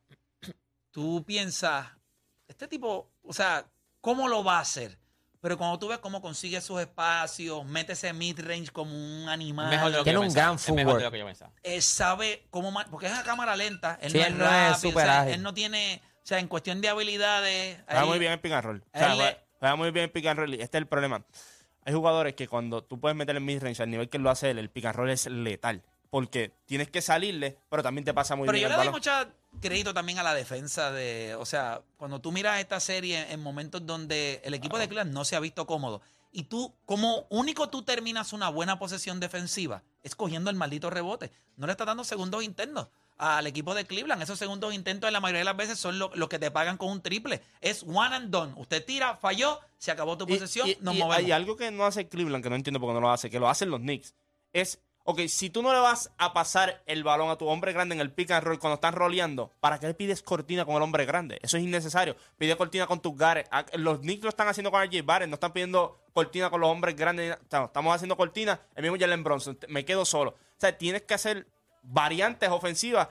tú piensas, este tipo, o sea, ¿cómo lo va a hacer? Pero cuando tú ves cómo consigue sus espacios, mete ese mid-range como un animal. Mejor de lo que Tiene yo un pensaba, gran es mejor de footwork. lo que yo pensaba. él sabe cómo ma- porque es a cámara lenta él Sí, no él es no es rápido, súper o sea, ágil. él no tiene o sea en cuestión de habilidades Juega ahí- muy bien en pick and roll. O a sea, él juega, le- juega muy bien en pick and roll. y Este es el problema. Hay jugadores que cuando tú puedes meter el mid-range al nivel que lo hace él, el pick and roll es letal. Porque tienes que salirle, pero también te pasa muy pero bien yo el le doy mucho crédito también a la defensa de o sea cuando tú miras esta serie en momentos donde el equipo de Cleveland no se ha visto cómodo y tú como único tú terminas una buena posesión defensiva es cogiendo el maldito rebote no le estás dando segundos intentos al equipo de Cleveland. Esos segundos intentos en la mayoría de las veces son lo- los que te pagan con un triple. Es one and done. Usted tira, falló, se acabó tu Y- posesión, y, nos y movemos. hay algo que no hace Cleveland, que no entiendo por qué no lo hace, que lo hacen los Knicks. Es, ok, si tú no le vas a pasar el balón a tu hombre grande en el pick and roll cuando están roleando, ¿para qué le pides cortina con el hombre grande? Eso es innecesario. Pide cortina con tus gares. Ah, Los Knicks lo están haciendo con RJ Barrett, no están pidiendo cortina con los hombres grandes. Estamos haciendo cortina, el mismo Jalen Bronson. Me quedo solo. O sea, tienes que hacer variantes ofensivas.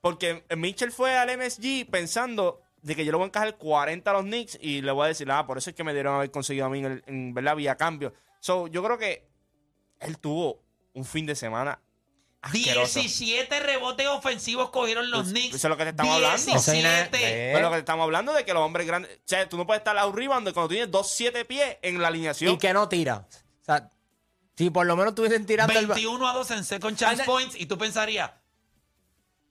Porque Mitchell fue al MSG pensando de que yo le voy a encajar 40 a los Knicks y le voy a decir, ah, por eso es que me dieron haber conseguido a mí en, en verdad vía cambio. So, yo creo que él tuvo un fin de semana asqueroso. 17 rebotes ofensivos cogieron los Pues, Knicks. eso es lo que te estamos hablando. 17. Pero lo que estamos hablando de que los hombres grandes. O sea, tú no puedes estar rebound cuando tienes 2-7 pies en la alineación. Y que no tira. O sea, si por lo menos estuviesen tirando el. ba- 21 a 2 en second chance points y tú pensarías,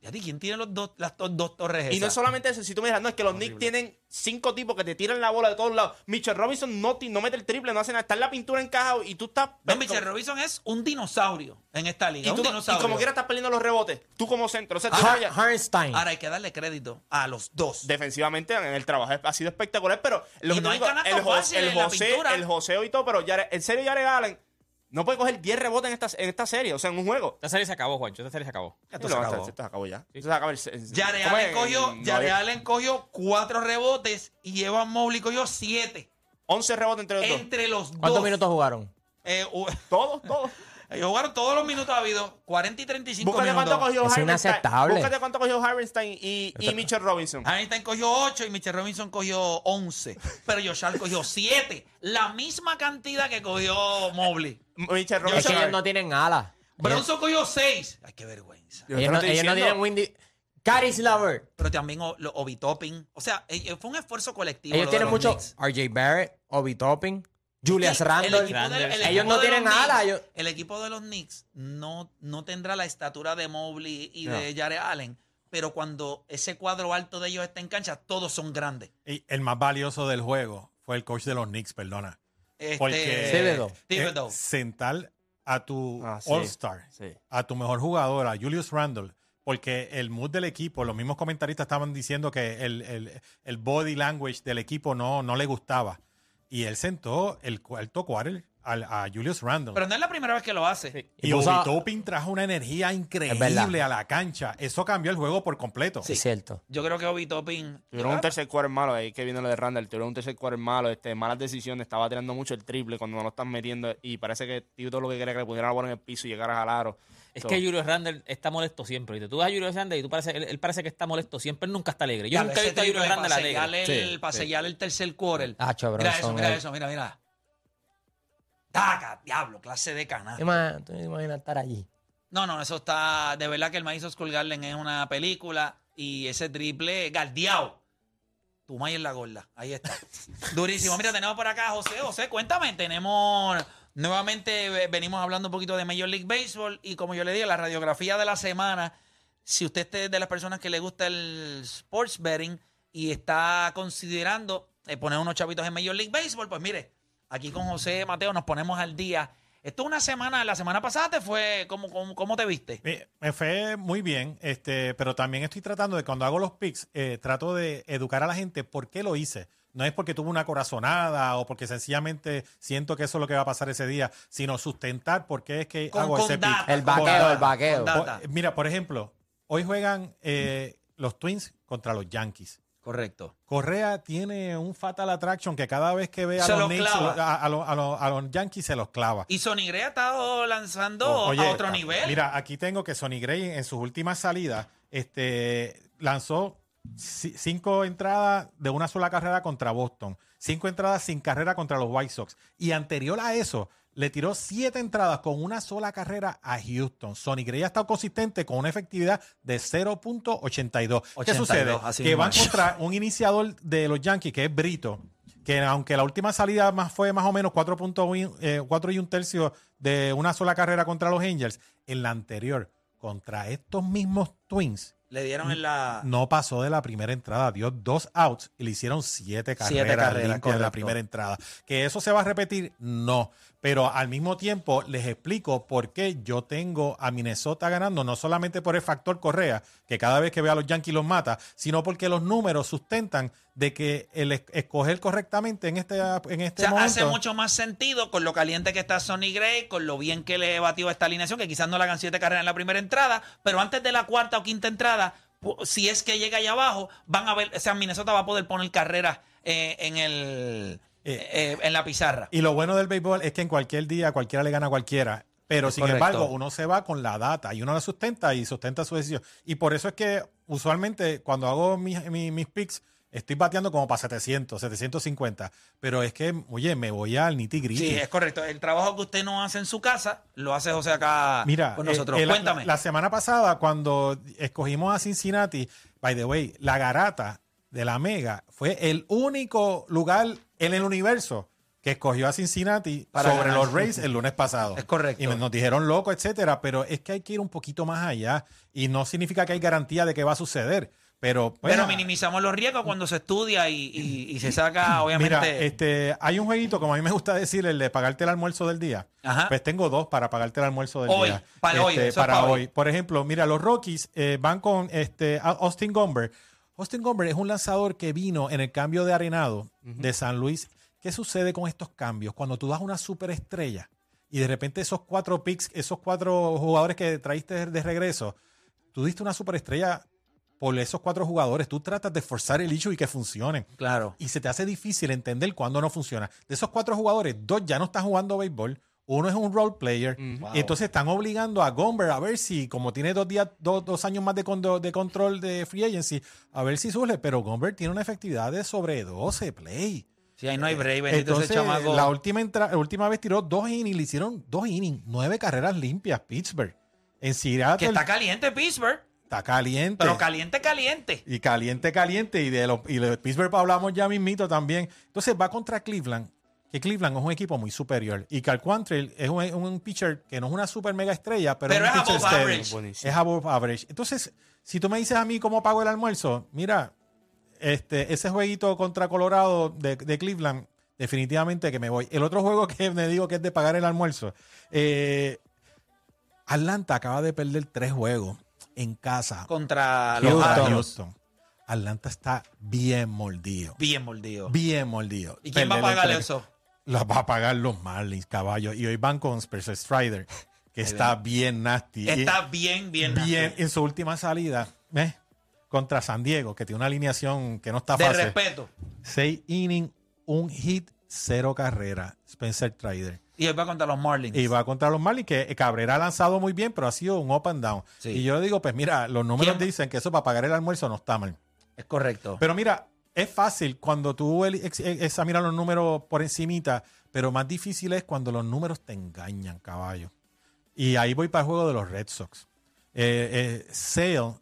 ¿Y a ti quién tiene los dos, las to- dos torres Y no es solamente eso, si tú me dices, no, es que los Knicks tienen cinco tipos que te tiran la bola de todos lados. Mitchell Robinson no, ti- no mete el triple, no hace nada, está en la pintura encajado y tú estás... No, Michelle Robinson es un dinosaurio en esta liga. y, un tú- y dinosaurio. como quiera estás perdiendo los rebotes, tú como centro. O sea, Harnstein. Ahora hay que darle crédito a los dos. defensivamente en el trabajo ha sido espectacular, pero lo Y que no hay digo, el, el en la José, pintura. el joseo y todo, pero Jared- en serio Jared Allen no puede coger 10 rebotes en esta, en esta serie, o sea, en un juego. Esta serie se acabó, Juancho. Esta serie se acabó. Esto se lo- acabó. Esto se acabó ya. Esto se acabó el-. Allen cogió, En- Jared no, Allen cogió cuatro rebotes y Evan Mobley cogió siete 11 rebotes entre los dos. entre los dos. ¿Cuántos minutos jugaron? Eh, u- Todos, todos. (laughs) ellos jugaron todos los minutos habido, 40 y 35 Búscate minutos. cuánto cogió Es Hardenstein. inaceptable. Búscate cuánto cogió Hardenstein y, y Mitchell Robinson. Einstein cogió 8 y Mitchell Robinson cogió 11. Pero Josh Hart cogió 7. La misma cantidad que cogió Mobley. Mitchell Es Robinson. que ellos no tienen alas. Bronson cogió 6. Ay, qué vergüenza. Yo te Ellos lo no, estoy ellos no diciendo. tienen Windy. Caris Lover. Pero también o- lo- Obi Toppin. O sea, eh, fue un esfuerzo colectivo. Ellos lo de tienen los mucho. Knicks. RJ Barrett, Obi Toppin, Julius El- el Randle. equipo de- el Ellos equipo no de tienen los alas, Knicks- ellos- El equipo de los Knicks no, no tendrá la estatura de Mobley y No. de Jared Allen. Pero cuando ese cuadro alto de ellos está en cancha, todos son grandes. Y el más valioso del juego fue el coach de los Knicks, perdona. Este, Porque- Thibodeau. Thibodeau. Eh, sentar a tu Ah, sí. All-Star, Sí. a tu mejor jugador, a Julius Randle, porque el mood del equipo, los mismos comentaristas estaban diciendo que el, el- el body language del equipo no, no le gustaba. Y él sentó el cuarto quarter al- a Julius Randle. Pero no es la primera vez que lo hace. y Y puso a- Obi Toppin trajo una energía increíble a la cancha. Eso cambió el juego por completo. Sí, es cierto. Yo creo que Obi Toppin. Tuvieron un tercer quarter malo, ahí que viene lo de Randall. Tuvieron un tercer quarter malo, este, malas decisiones. Estaba tirando mucho el triple cuando no lo están metiendo. Y parece que tío todo lo que quería que le pusieran la bola en el piso y llegara al aro. Es So, que Julius Randle está molesto siempre. ¿viste? Tú ves a Julius Randle y tú parece, él, él parece que está molesto siempre. Él nunca está alegre. Yo nunca he visto a Julius Randle para alegre. sellar el, Sí, para sí. sellar el tercer quarter. Tacho, mira Bronson, eso, mira eso, mira, mira. Taca, diablo, clase de canal. ¿Tú imaginas- tú imaginas estar allí? No, no, eso está. De verdad que el Madison School Garden es una película y ese triple galdeado. Tu may en la gorda. Ahí está. (laughs) Durísimo. Mira, tenemos por acá a José. José, cuéntame. Tenemos. Nuevamente eh, venimos hablando un poquito de Major League Baseball y como yo le digo, la radiografía de la semana. Si usted es de las personas que le gusta el sports betting y está considerando eh, poner unos chavitos en Major League Baseball, pues mire, aquí con José Mateo nos ponemos al día. Esto es una semana, la semana pasada te fue, ¿cómo, cómo, cómo te viste? Me, me fue muy bien, este, pero también estoy tratando de cuando hago los picks, eh, trato de educar a la gente por qué lo hice. No es porque tuve una corazonada o porque sencillamente siento que eso es lo que va a pasar ese día, sino sustentar por qué es que Con- hago con ese data. pick. El Con vaqueo, data. el vaqueo. Mira, por ejemplo, hoy juegan eh, los Twins contra los Yankees. Correcto. Correa tiene un fatal attraction que cada vez que ve a Se los los Knicks, a, a los- a los- a los Yankees se los clava. Y Sony Gray ha estado lanzando O- oye, a otro nivel. Mira, aquí tengo que Sonny Gray en sus últimas salidas este, lanzó ci- cinco entradas de una sola carrera contra Boston, cinco entradas sin carrera contra los White Sox. Y anterior a eso, le tiró siete entradas con una sola carrera a Houston. Sonny Gray ha estado consistente con una efectividad de 0.82. ¿Qué 82, sucede? Que van contra un iniciador de los Yankees, que es Brito, que aunque la última salida más fue más o menos 4, eh, 4 y un tercio de una sola carrera contra los Angels, en la anterior, contra estos mismos Twins, Le dieron en la. no pasó de la primera entrada, dio dos outs y le hicieron siete carreras, Siete carreras, en la primera entrada. ¿Que eso se va a repetir? No. Pero al mismo tiempo les explico por qué yo tengo a Minnesota ganando, no solamente por el factor Correa, que cada vez que ve a los Yankees los mata, sino porque los números sustentan de que el es- escoger correctamente en este, en O este sea, momento. hace mucho más sentido con lo caliente que está Sonny Gray, con lo bien que le batió esta alineación, que quizás no le hagan siete carreras en la primera entrada, pero antes de la cuarta o quinta entrada, si es que llega allá abajo, van a ver, o sea, Minnesota va a poder poner carreras eh, en el Eh, eh, en la pizarra. Y lo bueno del béisbol es que en cualquier día cualquiera le gana a cualquiera. Pero Es sin correcto. embargo, uno se va con la data y uno la sustenta y sustenta su decisión. Y por eso es que usualmente cuando hago mis, mis, mis picks, estoy bateando como para 700, 750. Pero es que, oye, me voy al nitty gritty. Sí, es correcto. El trabajo que usted no hace en su casa, lo hace José acá Mira, con eh, nosotros. eh, Cuéntame. La, la semana pasada, cuando escogimos a Cincinnati, by the way, la garata de la Mega fue el único lugar en el universo que escogió a Cincinnati Para sobre ganar. los Rays el lunes pasado. Es correcto. Y nos dijeron loco, etcétera, pero es que hay que ir un poquito más allá y no significa que hay garantía de que va a suceder, pero pues, Pero minimizamos los riesgos cuando se estudia y, y- y se saca, (laughs) obviamente. Mira, este, hay un jueguito, como a mí me gusta decir, el de pagarte el almuerzo del día. Ajá. Pues tengo dos para pagarte el almuerzo del Hoy, día. para hoy, Este, para para hoy. hoy. Por ejemplo, mira, los Rockies eh, van con este Austin Gomber. Austin Gomber es un lanzador que vino en el cambio de arenado de San Luis. ¿Qué sucede con estos cambios? Cuando tú das una superestrella y de repente esos cuatro picks, esos cuatro jugadores que traíste de regreso, tú diste una superestrella por esos cuatro jugadores. Tú tratas de forzar el hecho y que funcionen Claro. y se te hace difícil entender cuándo no funciona. De esos cuatro jugadores, dos ya no están jugando béisbol, uno es un role player, y entonces están obligando a Gomber a ver si, como tiene dos, días, dos, dos años más de, con- de control de free agency, a ver si surge, pero Gomber tiene una efectividad de sobre 12 play. Si ahí no hay break, bendito Entonces, ese chamaco. la última, entra- la última vez tiró dos innings, le hicieron dos innings, nueve carreras limpias, Pittsburgh. En Seattle que está caliente Pittsburgh, está caliente. pero caliente, caliente. Y caliente, caliente. Y de, los y de Pittsburgh hablamos ya mismito también. Entonces va contra Cleveland, que Cleveland es un equipo muy superior. Y Cal Quantrill es un, un pitcher que no es una super mega estrella, pero, Pero es un es pitcher above average. Es above average. Entonces, si tú me dices a mí cómo pago el almuerzo, mira, este, ese jueguito contra Colorado de, de Cleveland, definitivamente que me voy. El otro juego que me digo que es de pagar el almuerzo, eh, Atlanta acaba de perder tres juegos en casa Contra los Houston. Astros. Houston. Atlanta está bien mordido. Bien mordido. Bien mordido. ¿Y quién va a pagar eso? Los va a pagar los Marlins, caballos. Y hoy van con Spencer Strider, que está bien nasty. Está bien, bien. bien nasty. en su última salida ¿eh? contra San Diego, que tiene una alineación que no está De fácil. respeto. Seis innings, un hit, cero carrera. Spencer Strider. Y él va contra los Marlins. Y va contra los Marlins, que Cabrera ha lanzado muy bien, pero ha sido un up and down. Sí. Y yo digo, pues mira, los números ¿Quién? dicen que eso para pagar el almuerzo no está mal. Es correcto. Pero mira, es fácil cuando tú ex- examinas los números por encimita, pero más difícil es cuando los números te engañan, caballo. Y ahí voy para el juego de los Red Sox. Eh, eh, Sale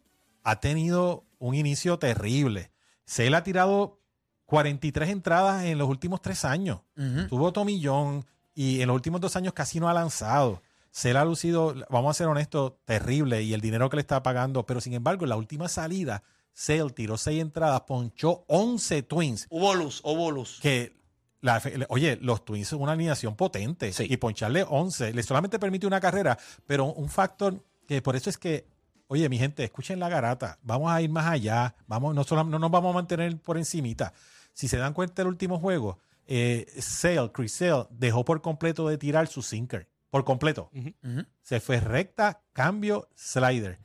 ha tenido un inicio terrible. Sale ha tirado 43 entradas en los últimos tres años. Ujú. Tuvo tomillón y en los últimos dos años casi no ha lanzado. Se le ha lucido, vamos a ser honestos, terrible y el dinero que le está pagando. Pero sin embargo, en la última salida, Sale tiró seis entradas, ponchó 11 Twins. Hubo luz, hubo luz. Que, la, oye, los Twins son una alineación potente Sí. y poncharle 11 le solamente permite una carrera, pero un factor que por eso es que, oye, mi gente, escuchen la garata, vamos a ir más allá, vamos, no, solo, no nos vamos a mantener por encimita. Si se dan cuenta del último juego, eh, Sale, Chris Sale, dejó por completo de tirar su sinker, por completo. Se fue recta, cambio, slider.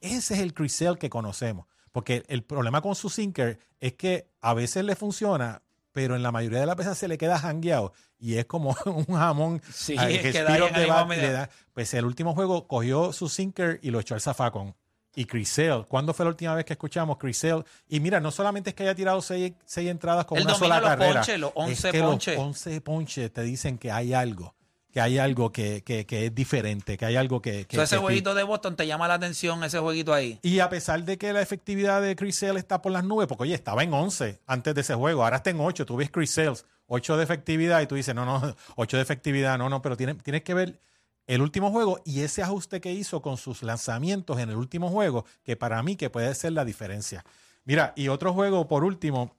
Ese es el Chris Sale que conocemos. Porque el problema con su sinker es que a veces le funciona, pero en la mayoría de las veces se le queda hangueado y es como (laughs) un jamón Sí, ah, es que da bat le da. Pues el último juego cogió su sinker y lo echó al zafacón. Y Chris Sale, ¿cuándo fue la última vez que escuchamos Chris Sale? Y mira, no solamente es que haya tirado seis, seis entradas con Él una sola los carrera. ponches, los es 11 que ponches. Los 11 ponches te dicen que hay algo, que hay algo que, que- que es diferente, que hay algo que... que- So, ese jueguito de Boston te llama la atención, ese jueguito ahí. y a pesar de que la efectividad de Chris Sale está por las nubes, porque oye, estaba en 11 antes de ese juego, ahora está en 8, tú ves Chris Sales, 8 de efectividad y tú dices, no, no, (laughs) 8 de efectividad, no, no, pero tienes, tienes que ver el último juego y ese ajuste que hizo con sus lanzamientos en el último juego, que para mí que puede ser la diferencia. Mira, y otro juego por último,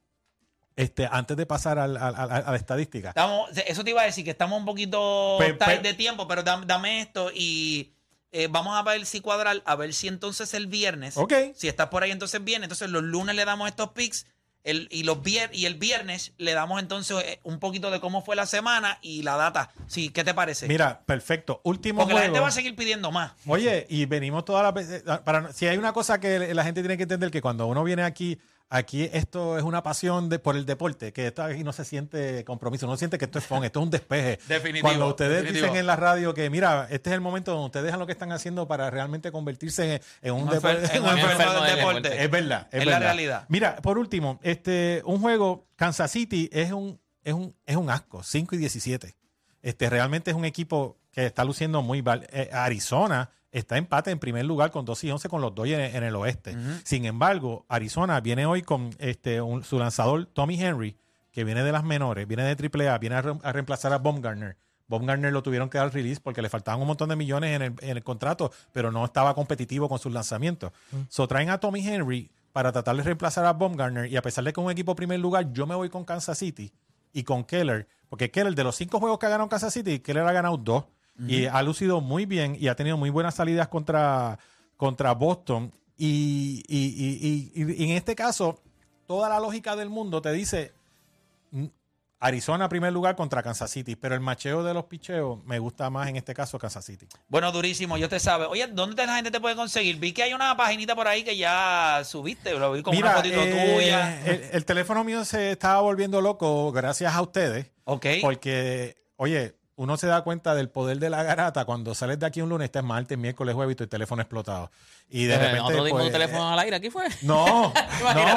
este, antes de pasar al- al- al- a la estadística. Estamos, eso te iba a decir, que estamos un poquito Pe- tight pe- de tiempo, pero dam- dame, esto y eh, vamos a ver si cuadrar, a ver si entonces el viernes, Ok. si estás por ahí entonces viene, entonces los lunes le damos estos picks el, y, los vier- y el viernes le damos entonces eh, un poquito de cómo fue la semana y la data. Sí, ¿qué te parece? Mira, perfecto. Último Porque la gente va a seguir pidiendo más. Oye, y venimos todas las veces. Para, si hay una cosa que la gente tiene que entender, que cuando uno viene aquí, aquí esto es una pasión de, por el deporte, que esto aquí no se siente compromiso, no siente que esto es fun, esto es un despeje. (laughs) Definitivo, Cuando ustedes definitivo. dicen en la radio que, mira, este es el momento donde ustedes dejan lo que están haciendo para realmente convertirse en, en un deporte. en un enfermo del deporte. Es verdad, es, Es la realidad. Mira, por último, este, un juego, Kansas City es un, es un, es un asco, 5 y 17. Este, realmente es un equipo que está luciendo muy mal. Eh, Arizona está empate en primer lugar con 2 y 11 con los Dodgers en, en el oeste. Sin embargo, Arizona viene hoy con este, un- su lanzador Tommy Henry, que viene de las menores, viene de AAA, viene a, re- a reemplazar a Baumgartner. Baumgartner lo tuvieron que dar release porque le faltaban un montón de millones en el, en el contrato, pero no estaba competitivo con sus lanzamientos. So traen a Tommy Henry para tratar de reemplazar a Baumgartner y a pesar de que es un equipo primer lugar, yo me voy con Kansas City y con Keller, porque Keller de los cinco juegos que ha ganado Kansas City, Keller ha ganado dos y ha lucido muy bien y ha tenido muy buenas salidas contra, contra Boston. Y, y- y- y- en este caso, toda la lógica del mundo te dice mm, Arizona primer lugar contra Kansas City, pero el macheo de los picheos me gusta más en este caso Kansas City. Bueno, durísimo, yo te sabe. Oye, ¿dónde te- la gente te puede conseguir? Vi que hay una paginita por ahí que ya subiste, lo vi con una fotito eh, tuya. El, el teléfono mío se estaba volviendo loco gracias a ustedes. Ok. Porque, oye, uno se da cuenta del poder de la garata cuando sales de aquí un lunes, estás martes, miércoles, jueves y tu teléfono explotado. Y de Eh, repente. Dimos pues, un teléfono al aire, aquí fue. No, (laughs) no,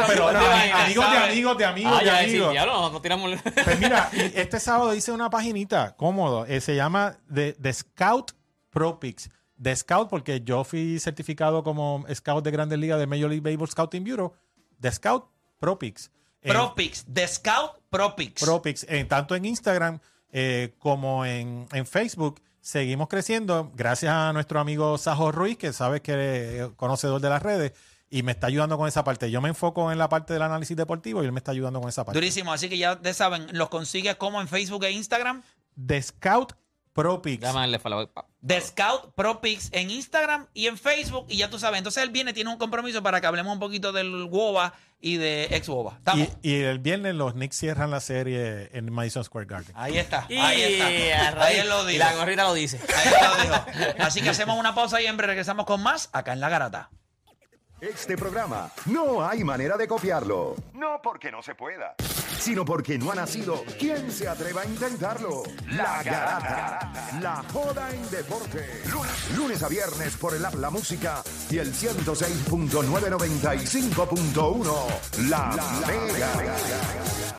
pero ¿te ami- imaginas, amigos de amigos de amigos Ah, de ya amigos. ya no, no tiramos. Pues mira, (laughs) este sábado hice una paginita cómodo. eh, se llama The, The Scout Pro Picks. The Scout, porque yo fui certificado como scout de Grandes Ligas de Major League Baseball Scouting Bureau. The Scout Pro Picks. Eh, Pro Picks, The Scout Pro Picks. Pro Picks, eh, tanto en Instagram eh, como en, en Facebook. Seguimos creciendo gracias a nuestro amigo Sajo Ruiz, que sabes que es conocedor de las redes y me está ayudando con esa parte. Yo me enfoco en la parte del análisis deportivo y él me está ayudando con esa parte. Durísimo, así que ya te saben, los consigues como en Facebook e Instagram. The Scout Pro Picks. Déjame darle follow. The Scout Pro Picks en Instagram y en Facebook. Y ya tú sabes, entonces él viene, tiene un compromiso para que hablemos un poquito del WOBA y de ex WOBA. Y, y el viernes los Knicks cierran la serie en Madison Square Garden. Ahí está, Y ahí está. Ahí él lo y dijo. la gorrita lo dice. Ahí lo dijo. Así que hacemos una pausa y en breve regresamos con más acá en La Garata. Este programa no hay manera de copiarlo. No porque no se pueda, sino porque no ha nacido. ¿Quién se atreva a intentarlo? La Garata. La joda en deporte. Lunes, a viernes por el app La Música y el 106.995.1. La, Mega.